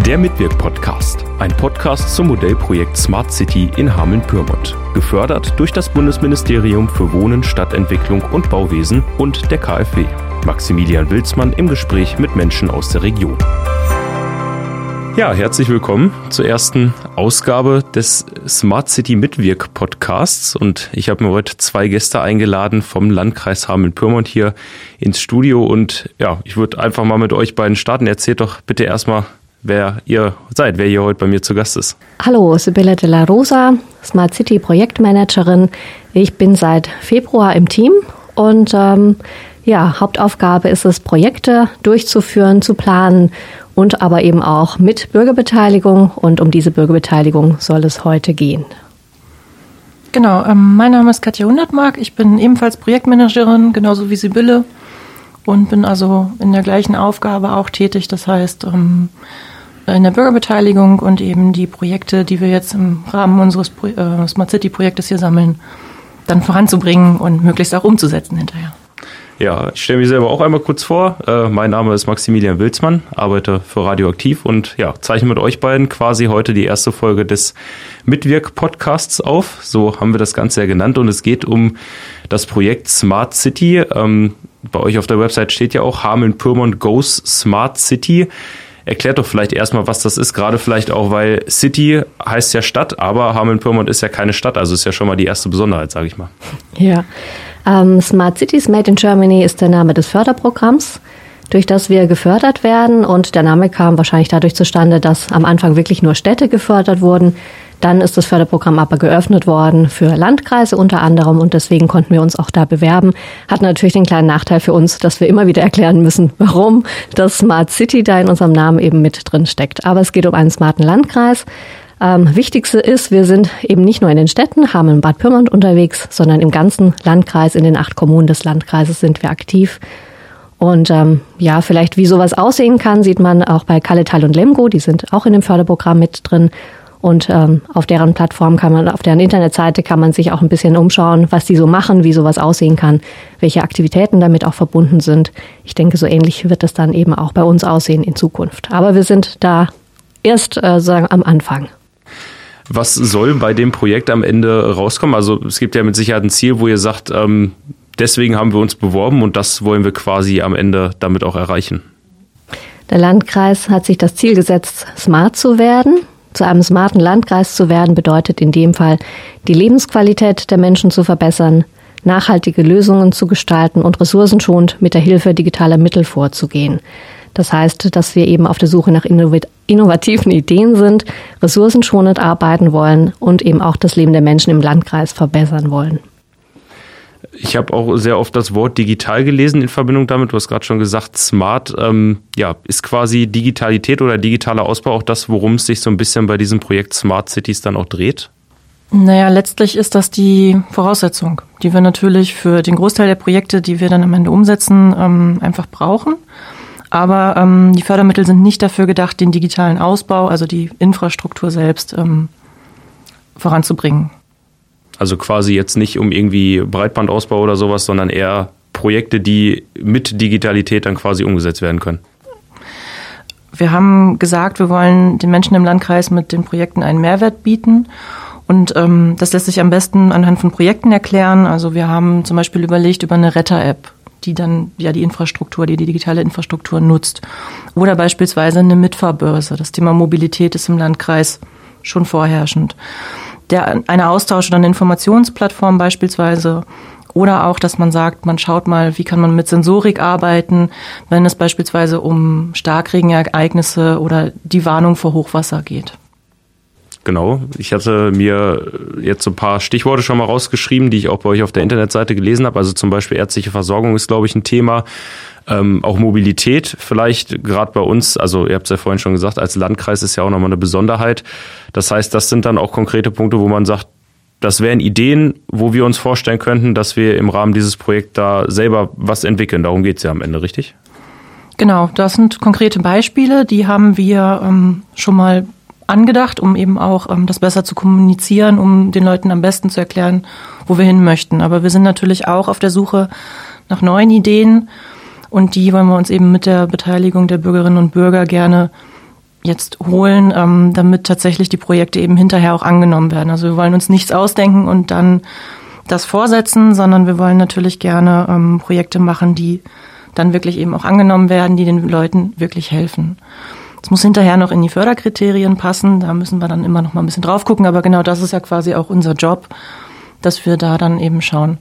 Der Mitwirk-Podcast, ein Podcast zum Modellprojekt Smart City in Hameln-Pyrmont. Gefördert durch das Bundesministerium für Wohnen, Stadtentwicklung und Bauwesen und der KfW. Maximilian Wilsmann im Gespräch mit Menschen aus der Region. Ja, herzlich willkommen zur ersten Ausgabe des Smart City Mitwirk Podcasts. Und ich habe mir heute zwei Gäste eingeladen vom Landkreis Hameln-Pyrmont hier ins Studio. Und ja, ich würde einfach mal mit euch beiden starten. Erzählt doch bitte erstmal, wer ihr seid, wer hier heute bei mir zu Gast ist. Hallo, Sibylle de la Rosa, Smart City Projektmanagerin. Ich bin seit Februar im Team und ähm, ja, Hauptaufgabe ist es, Projekte durchzuführen, zu planen und aber eben auch mit Bürgerbeteiligung. Und um diese Bürgerbeteiligung soll es heute gehen. Genau, ähm, mein Name ist Katja Hundertmark. Ich bin ebenfalls Projektmanagerin, genauso wie Sibylle. Und bin also in der gleichen Aufgabe auch tätig. Das heißt, ähm, in der Bürgerbeteiligung und eben die Projekte, die wir jetzt im Rahmen unseres äh, Smart City Projektes hier sammeln, dann voranzubringen und möglichst auch umzusetzen hinterher. Ja, ich stelle mich selber auch einmal kurz vor. Äh, mein Name ist Maximilian Wilsmann, arbeite für Radioaktiv und ja, zeichne mit euch beiden quasi heute die erste Folge des Mitwirk-Podcasts auf. So haben wir das Ganze ja genannt und es geht um das Projekt Smart City. Ähm, bei euch auf der Website steht ja auch Hameln-Pyrmont Goes Smart City. Erklärt doch vielleicht erstmal, was das ist, gerade vielleicht auch, weil City heißt ja Stadt, aber Hameln-Pyrmont ist ja keine Stadt, also ist ja schon mal die erste Besonderheit, sage ich mal. Ja, ähm, Smart Cities Made in Germany ist der Name des Förderprogramms, durch das wir gefördert werden. Und der Name kam wahrscheinlich dadurch zustande, dass am Anfang wirklich nur Städte gefördert wurden. Dann ist das Förderprogramm aber geöffnet worden für Landkreise unter anderem und deswegen konnten wir uns auch da bewerben. Hat natürlich den kleinen Nachteil für uns, dass wir immer wieder erklären müssen, warum das Smart City da in unserem Namen eben mit drin steckt. Aber es geht um einen smarten Landkreis. Ähm, wichtigste ist, wir sind eben nicht nur in den Städten, haben in Bad Pyrmont unterwegs, sondern im ganzen Landkreis, in den acht Kommunen des Landkreises sind wir aktiv. Und ähm, ja, vielleicht wie sowas aussehen kann, sieht man auch bei Kalletal und Lemgo, die sind auch in dem Förderprogramm mit drin. Und ähm, auf deren Plattform kann man, auf deren Internetseite kann man sich auch ein bisschen umschauen, was die so machen, wie sowas aussehen kann, welche Aktivitäten damit auch verbunden sind. Ich denke, so ähnlich wird es dann eben auch bei uns aussehen in Zukunft. Aber wir sind da erst äh, sagen am Anfang. Was soll bei dem Projekt am Ende rauskommen? Also es gibt ja mit Sicherheit ein Ziel, wo ihr sagt, ähm, deswegen haben wir uns beworben und das wollen wir quasi am Ende damit auch erreichen. Der Landkreis hat sich das Ziel gesetzt, smart zu werden. Zu einem smarten Landkreis zu werden bedeutet in dem Fall, die Lebensqualität der Menschen zu verbessern, nachhaltige Lösungen zu gestalten und ressourcenschonend mit der Hilfe digitaler Mittel vorzugehen. Das heißt, dass wir eben auf der Suche nach innovativen Ideen sind, ressourcenschonend arbeiten wollen und eben auch das Leben der Menschen im Landkreis verbessern wollen. Ich habe auch sehr oft das Wort digital gelesen in Verbindung damit. Du hast gerade schon gesagt, smart. Ähm, ja, ist quasi Digitalität oder digitaler Ausbau auch das, worum es sich so ein bisschen bei diesem Projekt Smart Cities dann auch dreht? Naja, letztlich ist das die Voraussetzung, die wir natürlich für den Großteil der Projekte, die wir dann am Ende umsetzen, ähm, einfach brauchen. Aber ähm, die Fördermittel sind nicht dafür gedacht, den digitalen Ausbau, also die Infrastruktur selbst ähm, voranzubringen. Also quasi jetzt nicht um irgendwie Breitbandausbau oder sowas, sondern eher Projekte, die mit Digitalität dann quasi umgesetzt werden können. Wir haben gesagt, wir wollen den Menschen im Landkreis mit den Projekten einen Mehrwert bieten. Und ähm, das lässt sich am besten anhand von Projekten erklären. Also wir haben zum Beispiel überlegt über eine Retter-App die dann ja die Infrastruktur, die, die digitale Infrastruktur nutzt. Oder beispielsweise eine Mitfahrbörse. Das Thema Mobilität ist im Landkreis schon vorherrschend. Der, eine Austausch- oder eine Informationsplattform beispielsweise. Oder auch, dass man sagt, man schaut mal, wie kann man mit Sensorik arbeiten, wenn es beispielsweise um Starkregenereignisse oder die Warnung vor Hochwasser geht. Genau. Ich hatte mir jetzt ein paar Stichworte schon mal rausgeschrieben, die ich auch bei euch auf der Internetseite gelesen habe. Also zum Beispiel ärztliche Versorgung ist, glaube ich, ein Thema. Ähm, auch Mobilität vielleicht gerade bei uns, also ihr habt es ja vorhin schon gesagt, als Landkreis ist ja auch nochmal eine Besonderheit. Das heißt, das sind dann auch konkrete Punkte, wo man sagt, das wären Ideen, wo wir uns vorstellen könnten, dass wir im Rahmen dieses Projekts da selber was entwickeln. Darum geht es ja am Ende, richtig? Genau, das sind konkrete Beispiele, die haben wir ähm, schon mal angedacht, um eben auch ähm, das besser zu kommunizieren, um den Leuten am besten zu erklären, wo wir hin möchten. Aber wir sind natürlich auch auf der Suche nach neuen Ideen und die wollen wir uns eben mit der Beteiligung der Bürgerinnen und Bürger gerne jetzt holen, ähm, damit tatsächlich die Projekte eben hinterher auch angenommen werden. Also wir wollen uns nichts ausdenken und dann das vorsetzen, sondern wir wollen natürlich gerne ähm, Projekte machen, die dann wirklich eben auch angenommen werden, die den Leuten wirklich helfen. Es muss hinterher noch in die Förderkriterien passen, da müssen wir dann immer noch mal ein bisschen drauf gucken, aber genau das ist ja quasi auch unser Job, dass wir da dann eben schauen,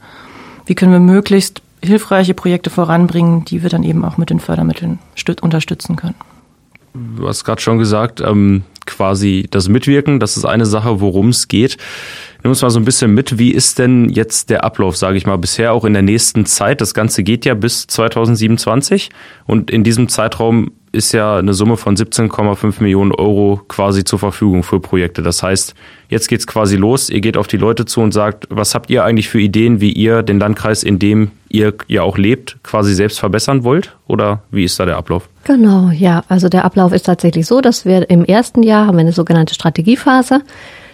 wie können wir möglichst hilfreiche Projekte voranbringen, die wir dann eben auch mit den Fördermitteln unterstützen können. Du hast gerade schon gesagt, ähm, quasi das Mitwirken, das ist eine Sache, worum es geht. Nimm uns mal so ein bisschen mit, wie ist denn jetzt der Ablauf, sage ich mal, bisher auch in der nächsten Zeit? Das Ganze geht ja bis 2027 und in diesem Zeitraum ist ja eine Summe von 17,5 Millionen Euro quasi zur Verfügung für Projekte. Das heißt, jetzt geht's quasi los. Ihr geht auf die Leute zu und sagt, was habt ihr eigentlich für Ideen, wie ihr den Landkreis, in dem ihr ja auch lebt, quasi selbst verbessern wollt? Oder wie ist da der Ablauf? Genau, ja. Also der Ablauf ist tatsächlich so, dass wir im ersten Jahr haben wir eine sogenannte Strategiephase.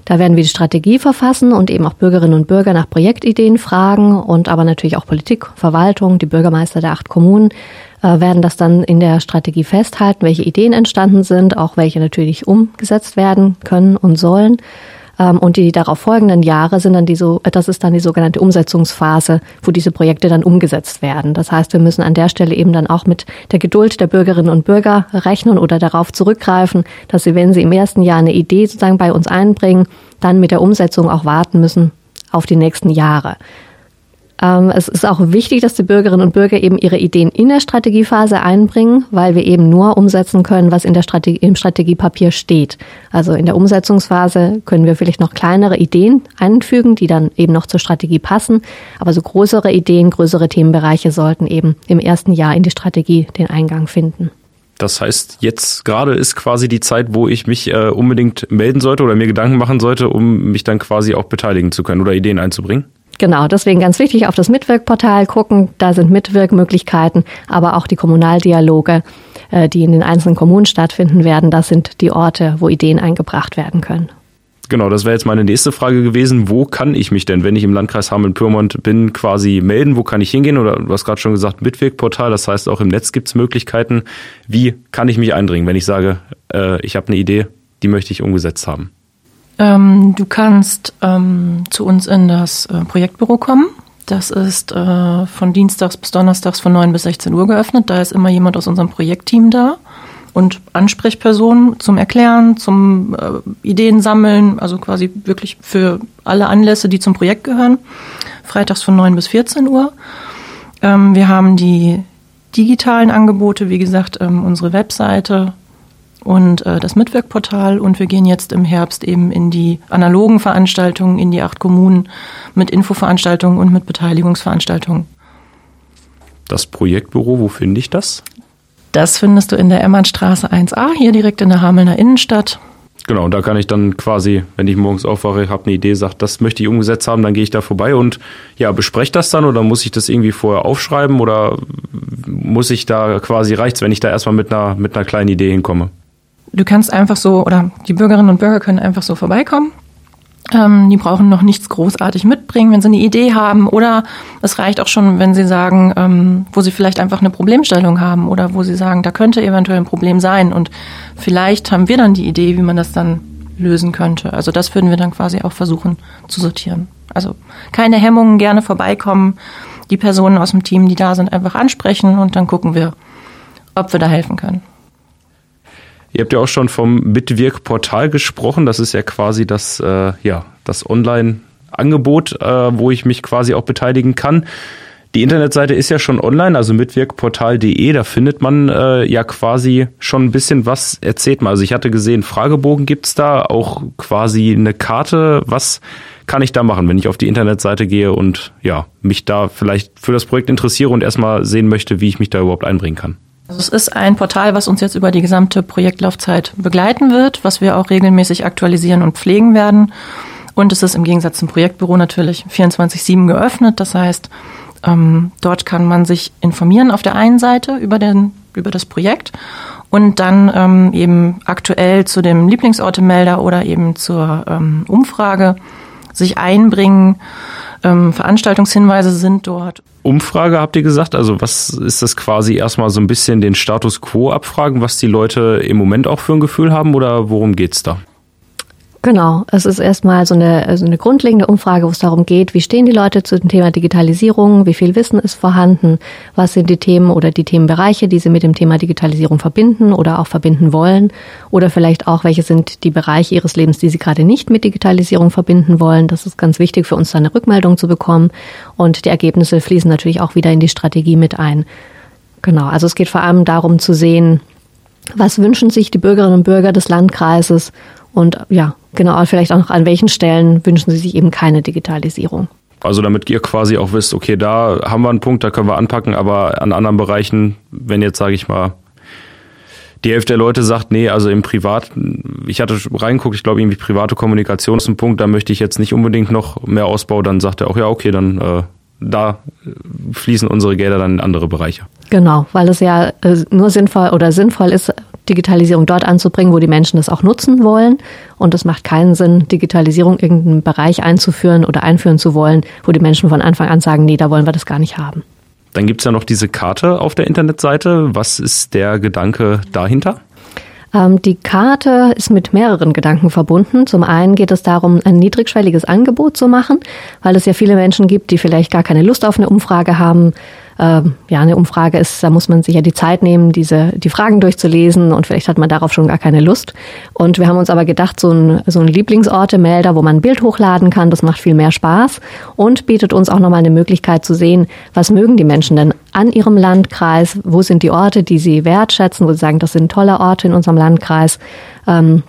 Da werden wir die Strategie verfassen und eben auch Bürgerinnen und Bürger nach Projektideen fragen und aber natürlich auch Politik, Verwaltung, die Bürgermeister der acht Kommunen äh, werden das dann in der Strategie festhalten, welche Ideen entstanden sind, auch welche natürlich umgesetzt werden können und sollen. Ähm, und die darauf folgenden Jahre sind dann die so, das ist dann die sogenannte Umsetzungsphase, wo diese Projekte dann umgesetzt werden. Das heißt, wir müssen an der Stelle eben dann auch mit der Geduld der Bürgerinnen und Bürger rechnen oder darauf zurückgreifen, dass sie, wenn sie im ersten Jahr eine Idee sozusagen bei uns einbringen, dann mit der Umsetzung auch warten müssen auf die nächsten Jahre. Ähm, es ist auch wichtig, dass die Bürgerinnen und Bürger eben ihre Ideen in der Strategiephase einbringen, weil wir eben nur umsetzen können, was in der Strategie, im Strategiepapier steht. Also in der Umsetzungsphase können wir vielleicht noch kleinere Ideen einfügen, die dann eben noch zur Strategie passen. Aber so größere Ideen, größere Themenbereiche sollten eben im ersten Jahr in die Strategie den Eingang finden. Das heißt, jetzt gerade ist quasi die Zeit, wo ich mich äh, unbedingt melden sollte oder mir Gedanken machen sollte, um mich dann quasi auch beteiligen zu können oder Ideen einzubringen? Genau, deswegen ganz wichtig auf das Mitwirkportal gucken. Da sind Mitwirkmöglichkeiten, aber auch die Kommunaldialoge, äh, die in den einzelnen Kommunen stattfinden werden. Das sind die Orte, wo Ideen eingebracht werden können. Genau, das wäre jetzt meine nächste Frage gewesen. Wo kann ich mich denn, wenn ich im Landkreis Hameln-Pyrmont bin, quasi melden? Wo kann ich hingehen? Oder du hast gerade schon gesagt, Mitwirkportal. Das heißt, auch im Netz gibt es Möglichkeiten. Wie kann ich mich eindringen, wenn ich sage, äh, ich habe eine Idee, die möchte ich umgesetzt haben? Ähm, du kannst ähm, zu uns in das äh, Projektbüro kommen. Das ist äh, von Dienstags bis Donnerstags von 9 bis 16 Uhr geöffnet. Da ist immer jemand aus unserem Projektteam da und Ansprechpersonen zum Erklären, zum äh, Ideen sammeln, also quasi wirklich für alle Anlässe, die zum Projekt gehören. Freitags von 9 bis 14 Uhr. Ähm, wir haben die digitalen Angebote, wie gesagt, ähm, unsere Webseite und äh, das Mitwirkportal. Und wir gehen jetzt im Herbst eben in die analogen Veranstaltungen, in die acht Kommunen mit Infoveranstaltungen und mit Beteiligungsveranstaltungen. Das Projektbüro, wo finde ich das? Das findest du in der Emmernstraße 1a, hier direkt in der Hamelner Innenstadt. Genau, und da kann ich dann quasi, wenn ich morgens aufwache, habe eine Idee, sage, das möchte ich umgesetzt haben, dann gehe ich da vorbei und ja, bespreche das dann oder muss ich das irgendwie vorher aufschreiben oder muss ich da quasi reicht's, wenn ich da erstmal mit einer mit einer kleinen Idee hinkomme? Du kannst einfach so, oder die Bürgerinnen und Bürger können einfach so vorbeikommen. Ähm, die brauchen noch nichts großartig mitbringen, wenn sie eine Idee haben. Oder es reicht auch schon, wenn sie sagen, ähm, wo sie vielleicht einfach eine Problemstellung haben oder wo sie sagen, da könnte eventuell ein Problem sein. Und vielleicht haben wir dann die Idee, wie man das dann lösen könnte. Also das würden wir dann quasi auch versuchen zu sortieren. Also keine Hemmungen, gerne vorbeikommen, die Personen aus dem Team, die da sind, einfach ansprechen und dann gucken wir, ob wir da helfen können. Ihr habt ja auch schon vom Mitwirkportal gesprochen. Das ist ja quasi das, äh, ja, das Online-Angebot, äh, wo ich mich quasi auch beteiligen kann. Die Internetseite ist ja schon online, also mitwirkportal.de, da findet man äh, ja quasi schon ein bisschen was. Erzählt mal, also ich hatte gesehen, Fragebogen gibt's da, auch quasi eine Karte. Was kann ich da machen, wenn ich auf die Internetseite gehe und ja, mich da vielleicht für das Projekt interessiere und erstmal sehen möchte, wie ich mich da überhaupt einbringen kann? Also es ist ein Portal, was uns jetzt über die gesamte Projektlaufzeit begleiten wird, was wir auch regelmäßig aktualisieren und pflegen werden. Und es ist im Gegensatz zum Projektbüro natürlich 24-7 geöffnet. Das heißt, ähm, dort kann man sich informieren auf der einen Seite über, den, über das Projekt und dann ähm, eben aktuell zu dem Lieblingsortemelder oder eben zur ähm, Umfrage sich einbringen. Ähm, Veranstaltungshinweise sind dort Umfrage, habt ihr gesagt? Also was ist das quasi erstmal so ein bisschen den Status quo abfragen, was die Leute im Moment auch für ein Gefühl haben oder worum geht's da? Genau, es ist erstmal so eine, so eine grundlegende Umfrage, wo es darum geht, wie stehen die Leute zu dem Thema Digitalisierung, wie viel Wissen ist vorhanden, was sind die Themen oder die Themenbereiche, die sie mit dem Thema Digitalisierung verbinden oder auch verbinden wollen oder vielleicht auch, welche sind die Bereiche ihres Lebens, die sie gerade nicht mit Digitalisierung verbinden wollen. Das ist ganz wichtig für uns, da eine Rückmeldung zu bekommen und die Ergebnisse fließen natürlich auch wieder in die Strategie mit ein. Genau, also es geht vor allem darum zu sehen, was wünschen sich die Bürgerinnen und Bürger des Landkreises und ja, genau, vielleicht auch noch an welchen Stellen wünschen Sie sich eben keine Digitalisierung. Also damit ihr quasi auch wisst, okay, da haben wir einen Punkt, da können wir anpacken, aber an anderen Bereichen, wenn jetzt, sage ich mal, die Hälfte der Leute sagt, nee, also im Privat, ich hatte reingeguckt, ich glaube irgendwie private Kommunikation ist ein Punkt, da möchte ich jetzt nicht unbedingt noch mehr Ausbau, dann sagt er auch, ja, okay, dann äh, da fließen unsere Gelder dann in andere Bereiche. Genau, weil es ja äh, nur sinnvoll oder sinnvoll ist, Digitalisierung dort anzubringen, wo die Menschen es auch nutzen wollen. Und es macht keinen Sinn, Digitalisierung irgendeinen Bereich einzuführen oder einführen zu wollen, wo die Menschen von Anfang an sagen, nee, da wollen wir das gar nicht haben. Dann gibt es ja noch diese Karte auf der Internetseite. Was ist der Gedanke dahinter? Ähm, die Karte ist mit mehreren Gedanken verbunden. Zum einen geht es darum, ein niedrigschwelliges Angebot zu machen, weil es ja viele Menschen gibt, die vielleicht gar keine Lust auf eine Umfrage haben, äh, ja, eine Umfrage ist, da muss man sich ja die Zeit nehmen, diese, die Fragen durchzulesen und vielleicht hat man darauf schon gar keine Lust. Und wir haben uns aber gedacht, so ein, so ein Lieblingsorte-Melder, wo man ein Bild hochladen kann, das macht viel mehr Spaß und bietet uns auch nochmal eine Möglichkeit zu sehen, was mögen die Menschen denn an ihrem Landkreis, wo sind die Orte, die sie wertschätzen, wo sie sagen, das sind tolle Orte in unserem Landkreis. Ähm,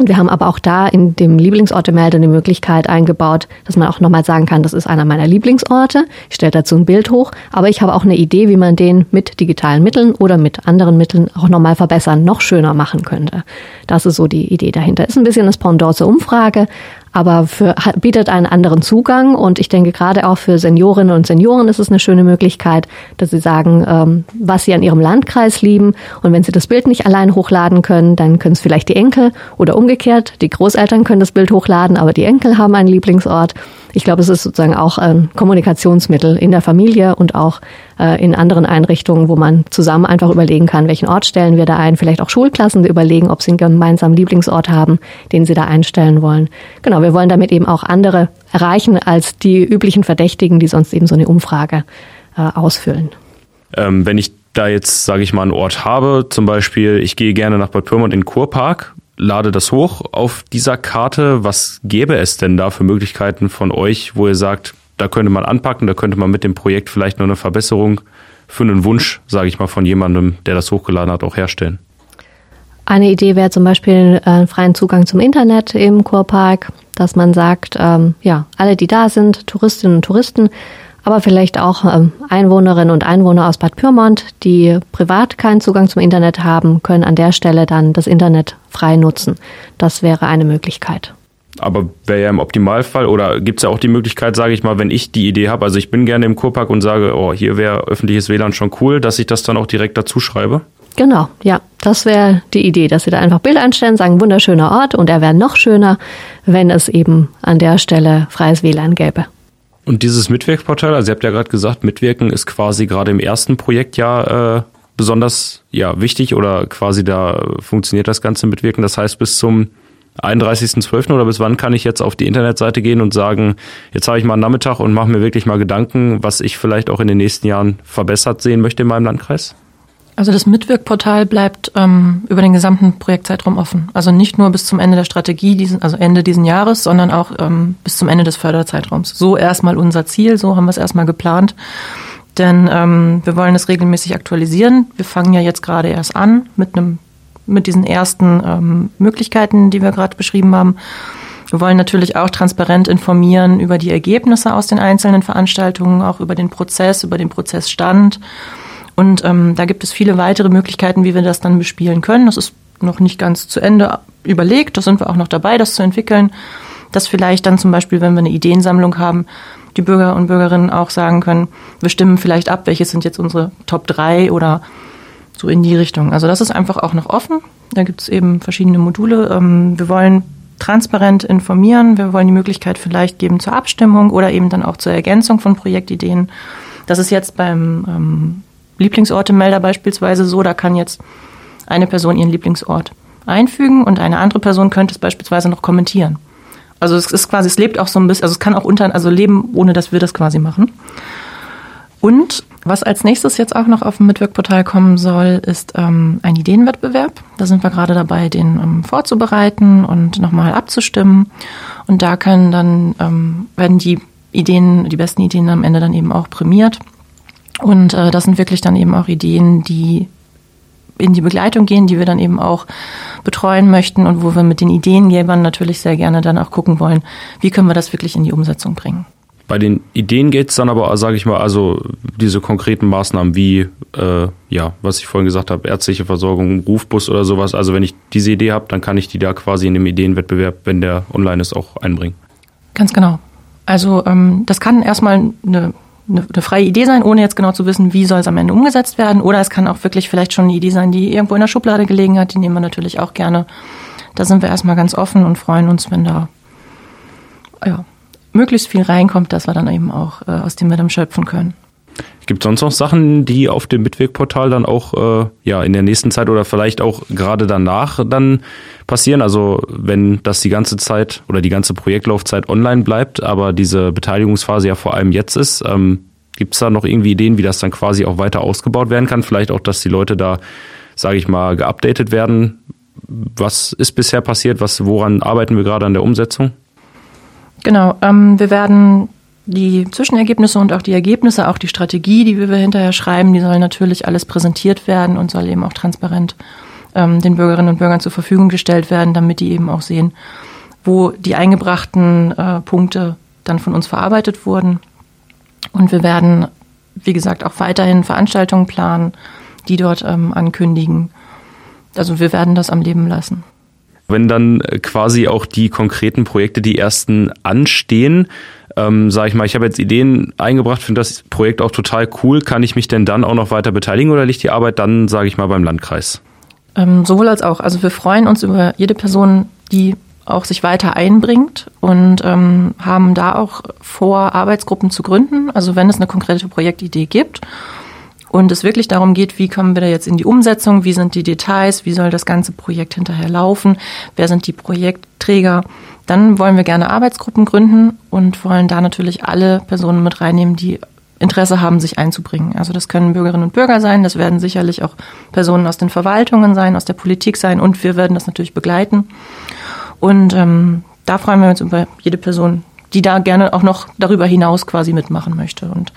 und wir haben aber auch da in dem Lieblingsorte-Melder die Möglichkeit eingebaut, dass man auch nochmal sagen kann, das ist einer meiner Lieblingsorte. Ich stelle dazu ein Bild hoch, aber ich habe auch eine Idee, wie man den mit digitalen Mitteln oder mit anderen Mitteln auch nochmal verbessern, noch schöner machen könnte. Das ist so die Idee dahinter. Ist ein bisschen das Pendant zur Umfrage, aber für, bietet einen anderen Zugang. Und ich denke gerade auch für Seniorinnen und Senioren ist es eine schöne Möglichkeit, dass sie sagen, ähm, was sie an ihrem Landkreis lieben. Und wenn sie das Bild nicht allein hochladen können, dann können es vielleicht die Enkel oder umgekehrt, die Großeltern können das Bild hochladen, aber die Enkel haben einen Lieblingsort. Ich glaube, es ist sozusagen auch ein Kommunikationsmittel in der Familie und auch äh, in anderen Einrichtungen, wo man zusammen einfach überlegen kann, welchen Ort stellen wir da ein. Vielleicht auch Schulklassen überlegen, ob sie einen gemeinsamen Lieblingsort haben, den sie da einstellen wollen. Genau, wir wollen damit eben auch andere erreichen als die üblichen Verdächtigen, die sonst eben so eine Umfrage äh, ausfüllen. Ähm, wenn ich da jetzt, sage ich mal, einen Ort habe, zum Beispiel, ich gehe gerne nach Bad Pyrmont in den Kurpark, lade das hoch auf dieser Karte. Was gäbe es denn da für Möglichkeiten von euch, wo ihr sagt, da könnte man anpacken, da könnte man mit dem Projekt vielleicht noch eine Verbesserung für einen Wunsch, sage ich mal, von jemandem, der das hochgeladen hat, auch herstellen? Eine Idee wäre zum Beispiel äh, freien Zugang zum Internet im Kurpark, dass man sagt, ähm, ja, alle, die da sind, Touristinnen und Touristen, aber vielleicht auch ähm, Einwohnerinnen und Einwohner aus Bad Pyrmont, die privat keinen Zugang zum Internet haben, können an der Stelle dann das Internet frei nutzen. Das wäre eine Möglichkeit. Aber wäre ja im Optimalfall oder gibt es ja auch die Möglichkeit, sage ich mal, wenn ich die Idee habe, also ich bin gerne im Kurpark und sage, oh, hier wäre öffentliches WLAN schon cool, dass ich das dann auch direkt dazu schreibe? Genau, ja, das wäre die Idee, dass Sie da einfach Bilder einstellen, sagen, wunderschöner Ort und er wäre noch schöner, wenn es eben an der Stelle freies WLAN gäbe. Und dieses Mitwirkportal, also ihr habt ja gerade gesagt, Mitwirken ist quasi gerade im ersten Projekt ja äh, besonders ja, wichtig oder quasi da funktioniert das ganze Mitwirken. Das heißt, bis zum 31.12. oder bis wann kann ich jetzt auf die Internetseite gehen und sagen, jetzt habe ich mal einen Nachmittag und mache mir wirklich mal Gedanken, was ich vielleicht auch in den nächsten Jahren verbessert sehen möchte in meinem Landkreis? Also das Mitwirkportal bleibt ähm, über den gesamten Projektzeitraum offen. Also nicht nur bis zum Ende der Strategie, diesen, also Ende diesen Jahres, sondern auch ähm, bis zum Ende des Förderzeitraums. So erstmal unser Ziel, so haben wir es erstmal geplant. Denn ähm, wir wollen es regelmäßig aktualisieren. Wir fangen ja jetzt gerade erst an mit einem mit diesen ersten ähm, Möglichkeiten, die wir gerade beschrieben haben. Wir wollen natürlich auch transparent informieren über die Ergebnisse aus den einzelnen Veranstaltungen, auch über den Prozess, über den Prozessstand und ähm, da gibt es viele weitere Möglichkeiten, wie wir das dann bespielen können. Das ist noch nicht ganz zu Ende überlegt. Da sind wir auch noch dabei, das zu entwickeln. Dass vielleicht dann zum Beispiel, wenn wir eine Ideensammlung haben, die Bürger und Bürgerinnen auch sagen können, wir stimmen vielleicht ab, welche sind jetzt unsere Top 3 oder so in die Richtung. Also das ist einfach auch noch offen. Da gibt es eben verschiedene Module. Ähm, wir wollen transparent informieren. Wir wollen die Möglichkeit vielleicht geben zur Abstimmung oder eben dann auch zur Ergänzung von Projektideen Das ist jetzt beim ähm, Lieblingsortemelder beispielsweise so, da kann jetzt eine Person ihren Lieblingsort einfügen und eine andere Person könnte es beispielsweise noch kommentieren. Also es ist quasi, es lebt auch so ein bisschen, also es kann auch unter, also leben, ohne dass wir das quasi machen. Und was als nächstes jetzt auch noch auf dem Mitwirkportal kommen soll, ist ähm, ein Ideenwettbewerb. Da sind wir gerade dabei, den ähm, vorzubereiten und nochmal abzustimmen. Und da können dann, ähm, werden die Ideen, die besten Ideen am Ende dann eben auch prämiert. Und äh, das sind wirklich dann eben auch Ideen, die in die Begleitung gehen, die wir dann eben auch betreuen möchten und wo wir mit den Ideengebern natürlich sehr gerne dann auch gucken wollen, wie können wir das wirklich in die Umsetzung bringen. Bei den Ideen geht es dann aber, sage ich mal, also diese konkreten Maßnahmen wie, äh, ja, was ich vorhin gesagt habe, ärztliche Versorgung, Rufbus oder sowas. Also wenn ich diese Idee habe, dann kann ich die da quasi in dem Ideenwettbewerb, wenn der online ist, auch einbringen. Ganz genau. Also ähm, das kann erstmal eine eine, eine freie Idee sein, ohne jetzt genau zu wissen, wie soll es am Ende umgesetzt werden. Oder es kann auch wirklich vielleicht schon eine Idee sein, die irgendwo in der Schublade gelegen hat. Die nehmen wir natürlich auch gerne. Da sind wir erstmal ganz offen und freuen uns, wenn da ja, möglichst viel reinkommt, dass wir dann eben auch äh, aus dem wir dann schöpfen können. Gibt es sonst noch Sachen, die auf dem Mitwegportal dann auch äh, ja in der nächsten Zeit oder vielleicht auch gerade danach dann passieren? Also wenn das die ganze Zeit oder die ganze Projektlaufzeit online bleibt, aber diese Beteiligungsphase ja vor allem jetzt ist, ähm, gibt es da noch irgendwie Ideen, wie das dann quasi auch weiter ausgebaut werden kann? Vielleicht auch, dass die Leute da, sage ich mal, geupdatet werden. Was ist bisher passiert? Was, woran arbeiten wir gerade an der Umsetzung? Genau, ähm, wir werden die Zwischenergebnisse und auch die Ergebnisse, auch die Strategie, die wir hinterher schreiben, die soll natürlich alles präsentiert werden und soll eben auch transparent ähm, den Bürgerinnen und Bürgern zur Verfügung gestellt werden, damit die eben auch sehen, wo die eingebrachten äh, Punkte dann von uns verarbeitet wurden. Und wir werden, wie gesagt, auch weiterhin Veranstaltungen planen, die dort ähm, ankündigen. Also wir werden das am Leben lassen. Wenn dann äh, quasi auch die konkreten Projekte, die ersten anstehen, ähm, sage ich mal, ich habe jetzt Ideen eingebracht, finde das Projekt auch total cool. Kann ich mich denn dann auch noch weiter beteiligen oder liegt die Arbeit dann, sage ich mal, beim Landkreis? Ähm, sowohl als auch. Also wir freuen uns über jede Person, die auch sich weiter einbringt und ähm, haben da auch vor, Arbeitsgruppen zu gründen. Also wenn es eine konkrete Projektidee gibt und es wirklich darum geht, wie kommen wir da jetzt in die Umsetzung, wie sind die Details, wie soll das ganze Projekt hinterher laufen, wer sind die Projektträger, dann wollen wir gerne Arbeitsgruppen gründen und wollen da natürlich alle Personen mit reinnehmen, die Interesse haben, sich einzubringen. Also das können Bürgerinnen und Bürger sein, das werden sicherlich auch Personen aus den Verwaltungen sein, aus der Politik sein und wir werden das natürlich begleiten. Und ähm, da freuen wir uns über jede Person, die da gerne auch noch darüber hinaus quasi mitmachen möchte. Und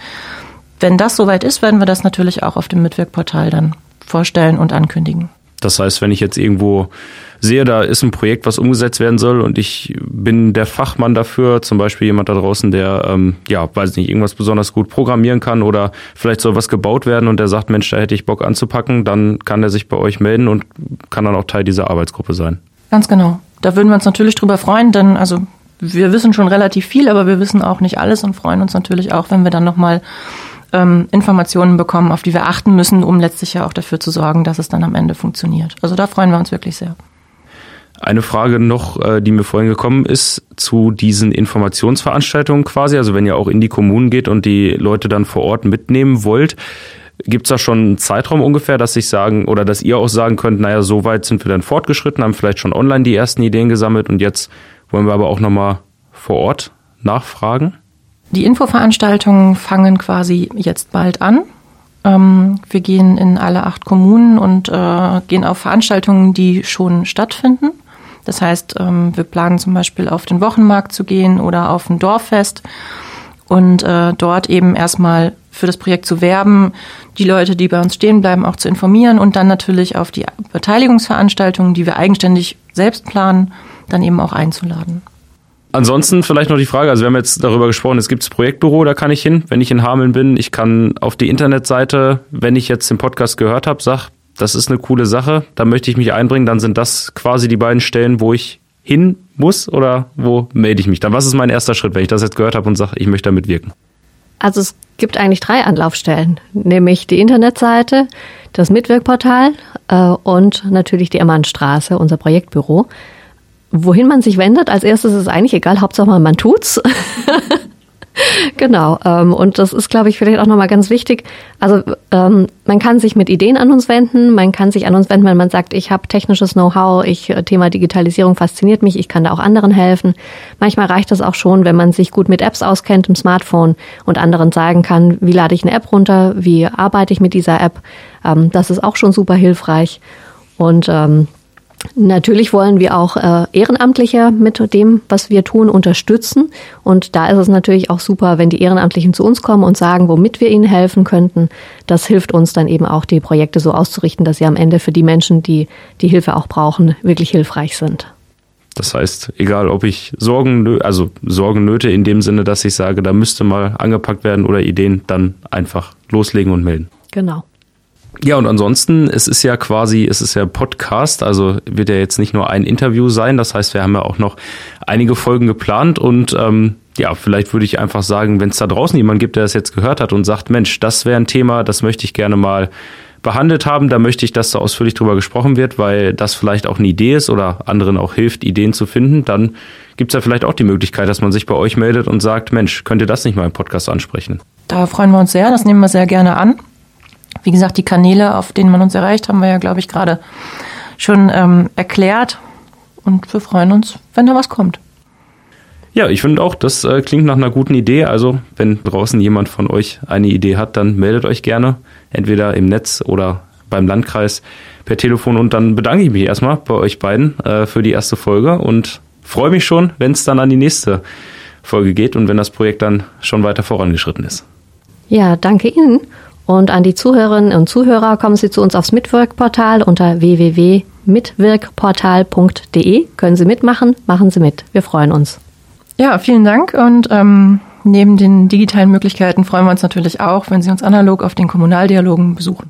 wenn das soweit ist, werden wir das natürlich auch auf dem Mitwirkportal dann vorstellen und ankündigen. Das heißt, wenn ich jetzt irgendwo sehe, da ist ein Projekt, was umgesetzt werden soll und ich bin der Fachmann dafür, zum Beispiel jemand da draußen, der, ähm, ja, weiß nicht, irgendwas besonders gut programmieren kann oder vielleicht soll was gebaut werden und der sagt, Mensch, da hätte ich Bock anzupacken, dann kann er sich bei euch melden und kann dann auch Teil dieser Arbeitsgruppe sein. Ganz genau. Da würden wir uns natürlich drüber freuen, denn also wir wissen schon relativ viel, aber wir wissen auch nicht alles und freuen uns natürlich auch, wenn wir dann nochmal ähm, Informationen bekommen, auf die wir achten müssen, um letztlich ja auch dafür zu sorgen, dass es dann am Ende funktioniert. Also da freuen wir uns wirklich sehr. Eine Frage noch, äh, die mir vorhin gekommen ist, zu diesen Informationsveranstaltungen quasi, also wenn ihr auch in die Kommunen geht und die Leute dann vor Ort mitnehmen wollt, Gibt es da schon einen Zeitraum ungefähr, dass ich sagen oder dass ihr auch sagen könnt, naja, so weit sind wir dann fortgeschritten, haben vielleicht schon online die ersten Ideen gesammelt und jetzt wollen wir aber auch nochmal vor Ort nachfragen? Die Infoveranstaltungen fangen quasi jetzt bald an. Ähm, wir gehen in alle acht Kommunen und äh, gehen auf Veranstaltungen, die schon stattfinden. Das heißt, ähm, wir planen zum Beispiel auf den Wochenmarkt zu gehen oder auf ein Dorffest und äh, dort eben erstmal für das Projekt zu werben, die Leute, die bei uns stehen bleiben, auch zu informieren und dann natürlich auf die Beteiligungsveranstaltungen, die wir eigenständig selbst planen, dann eben auch einzuladen. Ansonsten vielleicht noch die Frage, also wir haben jetzt darüber gesprochen, es gibt das Projektbüro, da kann ich hin, wenn ich in Hameln bin. Ich kann auf die Internetseite, wenn ich jetzt den Podcast gehört habe, sag, das ist eine coole Sache, da möchte ich mich einbringen, dann sind das quasi die beiden Stellen, wo ich hin muss oder wo melde ich mich dann? Was ist mein erster Schritt, wenn ich das jetzt gehört habe und sage, ich möchte da mitwirken? Also es gibt eigentlich drei Anlaufstellen, nämlich die Internetseite, das Mitwirkportal äh, und natürlich die Emmannstraße, unser Projektbüro. Wohin man sich wendet, als erstes ist eigentlich egal, Hauptsache man tut's. Genau. Ähm, und das ist, glaube ich, vielleicht auch nochmal ganz wichtig. Also ähm, man kann sich mit Ideen an uns wenden, man kann sich an uns wenden, wenn man sagt, ich habe technisches Know-how, ich äh, Thema Digitalisierung fasziniert mich, ich kann da auch anderen helfen. Manchmal reicht das auch schon, wenn man sich gut mit Apps auskennt im Smartphone und anderen sagen kann, wie lade ich eine App runter, wie arbeite ich mit dieser App. Ähm, das ist auch schon super hilfreich. Und ähm, Natürlich wollen wir auch äh, Ehrenamtliche mit dem, was wir tun, unterstützen. Und da ist es natürlich auch super, wenn die Ehrenamtlichen zu uns kommen und sagen, womit wir ihnen helfen könnten. Das hilft uns dann eben auch, die Projekte so auszurichten, dass sie am Ende für die Menschen, die die Hilfe auch brauchen, wirklich hilfreich sind. Das heißt, egal ob ich Sorgen, also Sorgennöte in dem Sinne, dass ich sage, da müsste mal angepackt werden oder Ideen, dann einfach loslegen und melden. Genau. Ja, und ansonsten, es ist ja quasi, es ist ja Podcast, also wird ja jetzt nicht nur ein Interview sein. Das heißt, wir haben ja auch noch einige Folgen geplant und ähm, ja, vielleicht würde ich einfach sagen, wenn es da draußen jemand gibt, der das jetzt gehört hat und sagt, Mensch, das wäre ein Thema, das möchte ich gerne mal behandelt haben, da möchte ich, dass da ausführlich drüber gesprochen wird, weil das vielleicht auch eine Idee ist oder anderen auch hilft, Ideen zu finden, dann gibt es ja vielleicht auch die Möglichkeit, dass man sich bei euch meldet und sagt, Mensch, könnt ihr das nicht mal im Podcast ansprechen? Da freuen wir uns sehr, das nehmen wir sehr gerne an. Wie gesagt, die Kanäle, auf denen man uns erreicht, haben wir ja, glaube ich, gerade schon ähm, erklärt. Und wir freuen uns, wenn da was kommt. Ja, ich finde auch, das äh, klingt nach einer guten Idee. Also, wenn draußen jemand von euch eine Idee hat, dann meldet euch gerne. Entweder im Netz oder beim Landkreis per Telefon. Und dann bedanke ich mich erstmal bei euch beiden äh, für die erste Folge und freue mich schon, wenn es dann an die nächste Folge geht und wenn das Projekt dann schon weiter vorangeschritten ist. Ja, danke Ihnen. Und an die Zuhörerinnen und Zuhörer kommen Sie zu uns aufs Mitwirkportal unter www.mitwirkportal.de. Können Sie mitmachen? Machen Sie mit. Wir freuen uns. Ja, vielen Dank. Und ähm, neben den digitalen Möglichkeiten freuen wir uns natürlich auch, wenn Sie uns analog auf den Kommunaldialogen besuchen.